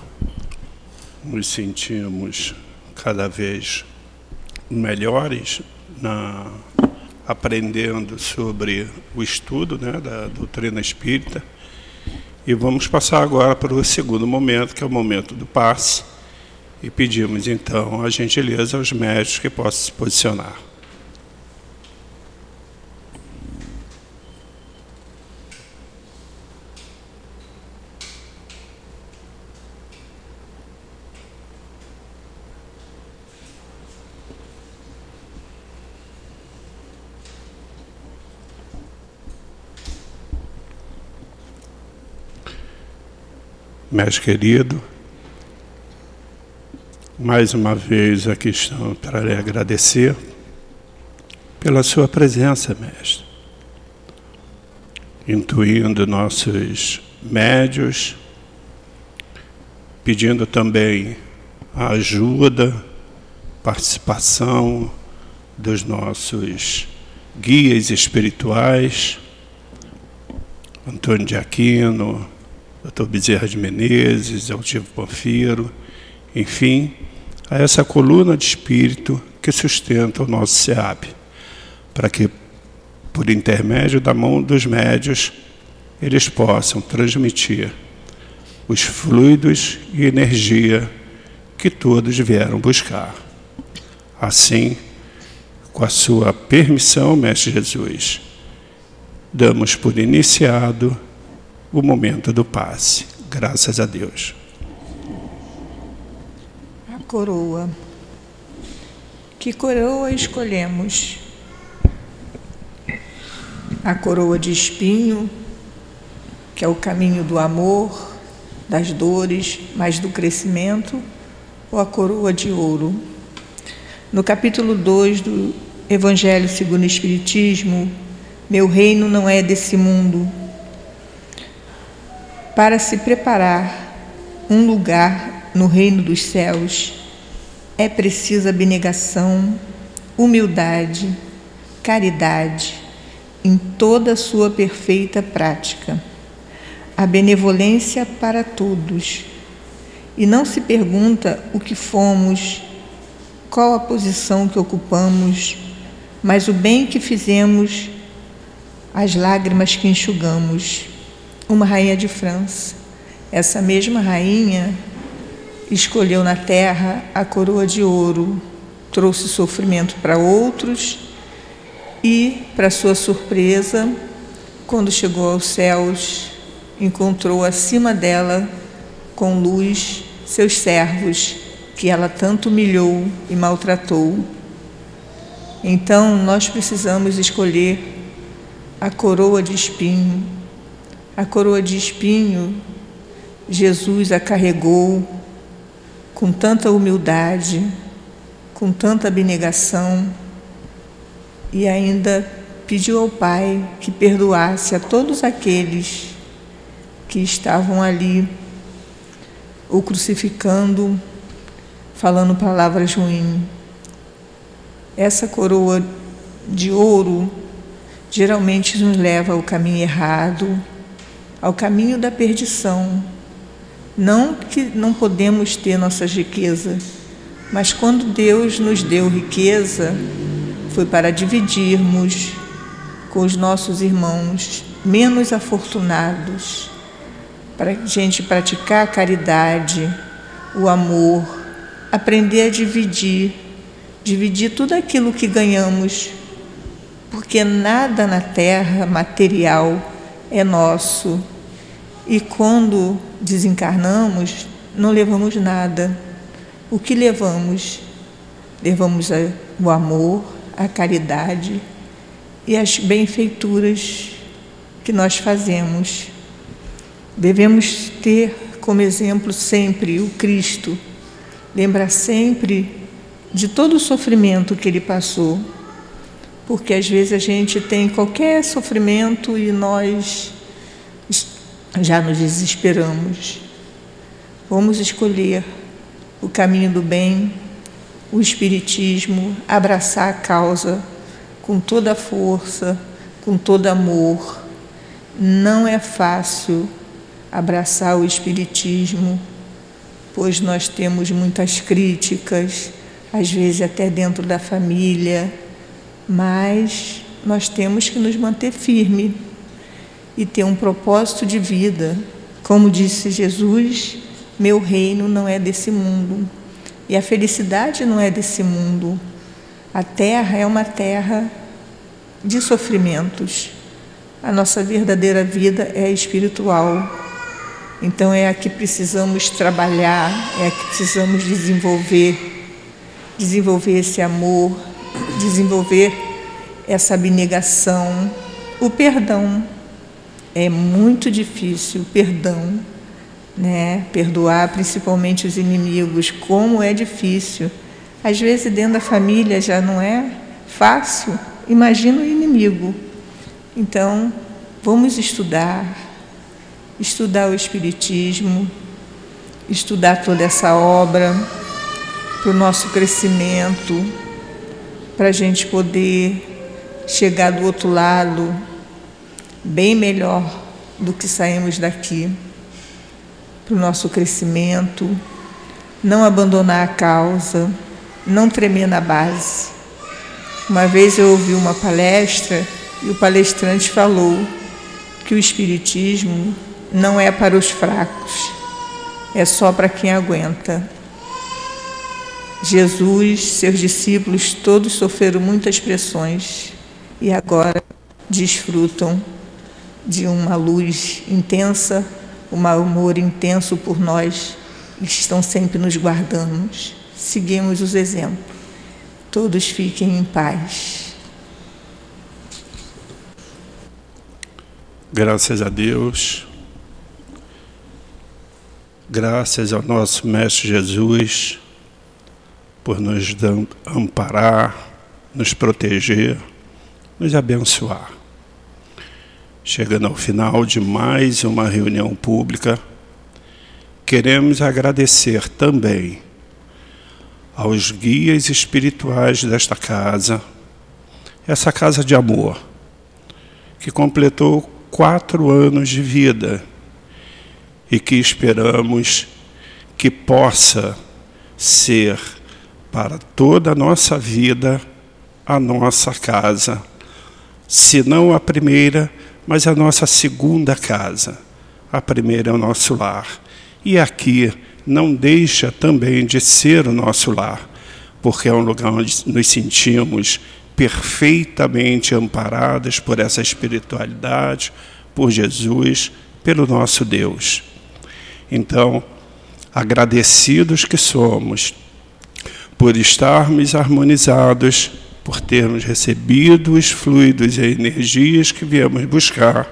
nos sentimos cada vez melhores na, aprendendo sobre o estudo né, da doutrina espírita. E vamos passar agora para o segundo momento, que é o momento do passe. E pedimos então a gentileza aos médicos que possam se posicionar. Mestre querido, mais uma vez aqui estamos para lhe agradecer pela sua presença, mestre. Intuindo nossos médios, pedindo também a ajuda, participação dos nossos guias espirituais, Antônio de Aquino, doutor Bezerra de Menezes, Altivo Panfiro, enfim, a essa coluna de espírito que sustenta o nosso SEAB, para que, por intermédio da mão dos médios, eles possam transmitir os fluidos e energia que todos vieram buscar. Assim, com a sua permissão, Mestre Jesus, damos por iniciado o momento do passe. Graças a Deus. A coroa. Que coroa escolhemos? A coroa de espinho, que é o caminho do amor, das dores, mas do crescimento, ou a coroa de ouro? No capítulo 2 do Evangelho segundo o Espiritismo, meu reino não é desse mundo para se preparar um lugar no reino dos céus, é preciso abnegação, humildade, caridade, em toda a sua perfeita prática, a benevolência para todos. E não se pergunta o que fomos, qual a posição que ocupamos, mas o bem que fizemos, as lágrimas que enxugamos. Uma rainha de França. Essa mesma rainha escolheu na terra a coroa de ouro, trouxe sofrimento para outros e, para sua surpresa, quando chegou aos céus, encontrou acima dela, com luz, seus servos, que ela tanto humilhou e maltratou. Então, nós precisamos escolher a coroa de espinho. A coroa de espinho, Jesus a carregou com tanta humildade, com tanta abnegação e ainda pediu ao Pai que perdoasse a todos aqueles que estavam ali o crucificando, falando palavras ruins. Essa coroa de ouro geralmente nos leva ao caminho errado, ao caminho da perdição. Não que não podemos ter nossas riquezas, mas quando Deus nos deu riqueza, foi para dividirmos com os nossos irmãos menos afortunados, para a gente praticar a caridade, o amor, aprender a dividir, dividir tudo aquilo que ganhamos, porque nada na terra material é nosso. E quando desencarnamos, não levamos nada. O que levamos? Levamos o amor, a caridade e as benfeituras que nós fazemos. Devemos ter como exemplo sempre o Cristo, lembrar sempre de todo o sofrimento que ele passou, porque às vezes a gente tem qualquer sofrimento e nós já nos desesperamos. Vamos escolher o caminho do bem o Espiritismo, abraçar a causa com toda a força, com todo amor. Não é fácil abraçar o Espiritismo, pois nós temos muitas críticas, às vezes até dentro da família, mas nós temos que nos manter firme e ter um propósito de vida. Como disse Jesus, meu reino não é desse mundo. E a felicidade não é desse mundo. A terra é uma terra de sofrimentos. A nossa verdadeira vida é espiritual. Então é a que precisamos trabalhar, é a que precisamos desenvolver desenvolver esse amor, desenvolver essa abnegação, o perdão. É muito difícil o perdão né? Perdoar principalmente os inimigos, como é difícil. Às vezes dentro da família já não é fácil. Imagina o inimigo. Então, vamos estudar, estudar o espiritismo, estudar toda essa obra para o nosso crescimento, para a gente poder chegar do outro lado bem melhor do que saímos daqui para o nosso crescimento, não abandonar a causa, não tremer na base. Uma vez eu ouvi uma palestra e o palestrante falou que o Espiritismo não é para os fracos, é só para quem aguenta. Jesus, seus discípulos, todos sofreram muitas pressões e agora desfrutam de uma luz intensa um amor intenso por nós e estão sempre nos guardando. Seguimos os exemplos. Todos fiquem em paz. Graças a Deus. Graças ao nosso Mestre Jesus por nos amparar, nos proteger, nos abençoar. Chegando ao final de mais uma reunião pública queremos agradecer também aos guias espirituais desta casa, essa casa de amor, que completou quatro anos de vida e que esperamos que possa ser para toda a nossa vida a nossa casa, se não a primeira, mas a nossa segunda casa. A primeira é o nosso lar. E aqui não deixa também de ser o nosso lar, porque é um lugar onde nos sentimos perfeitamente amparados por essa espiritualidade, por Jesus, pelo nosso Deus. Então, agradecidos que somos por estarmos harmonizados, por termos recebido os fluidos e energias que viemos buscar,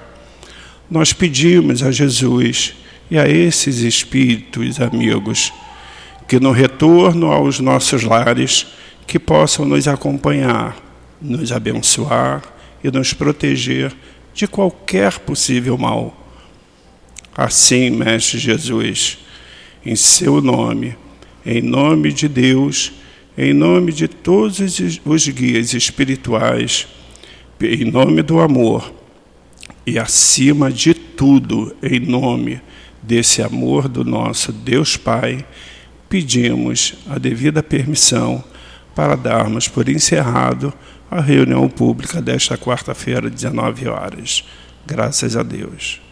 nós pedimos a Jesus e a esses espíritos amigos que no retorno aos nossos lares que possam nos acompanhar, nos abençoar e nos proteger de qualquer possível mal. Assim, Mestre Jesus, em seu nome, em nome de Deus, em nome de todos os guias espirituais, em nome do amor e acima de tudo, em nome desse amor do nosso Deus Pai, pedimos a devida permissão para darmos por encerrado a reunião pública desta quarta-feira, 19 horas. Graças a Deus.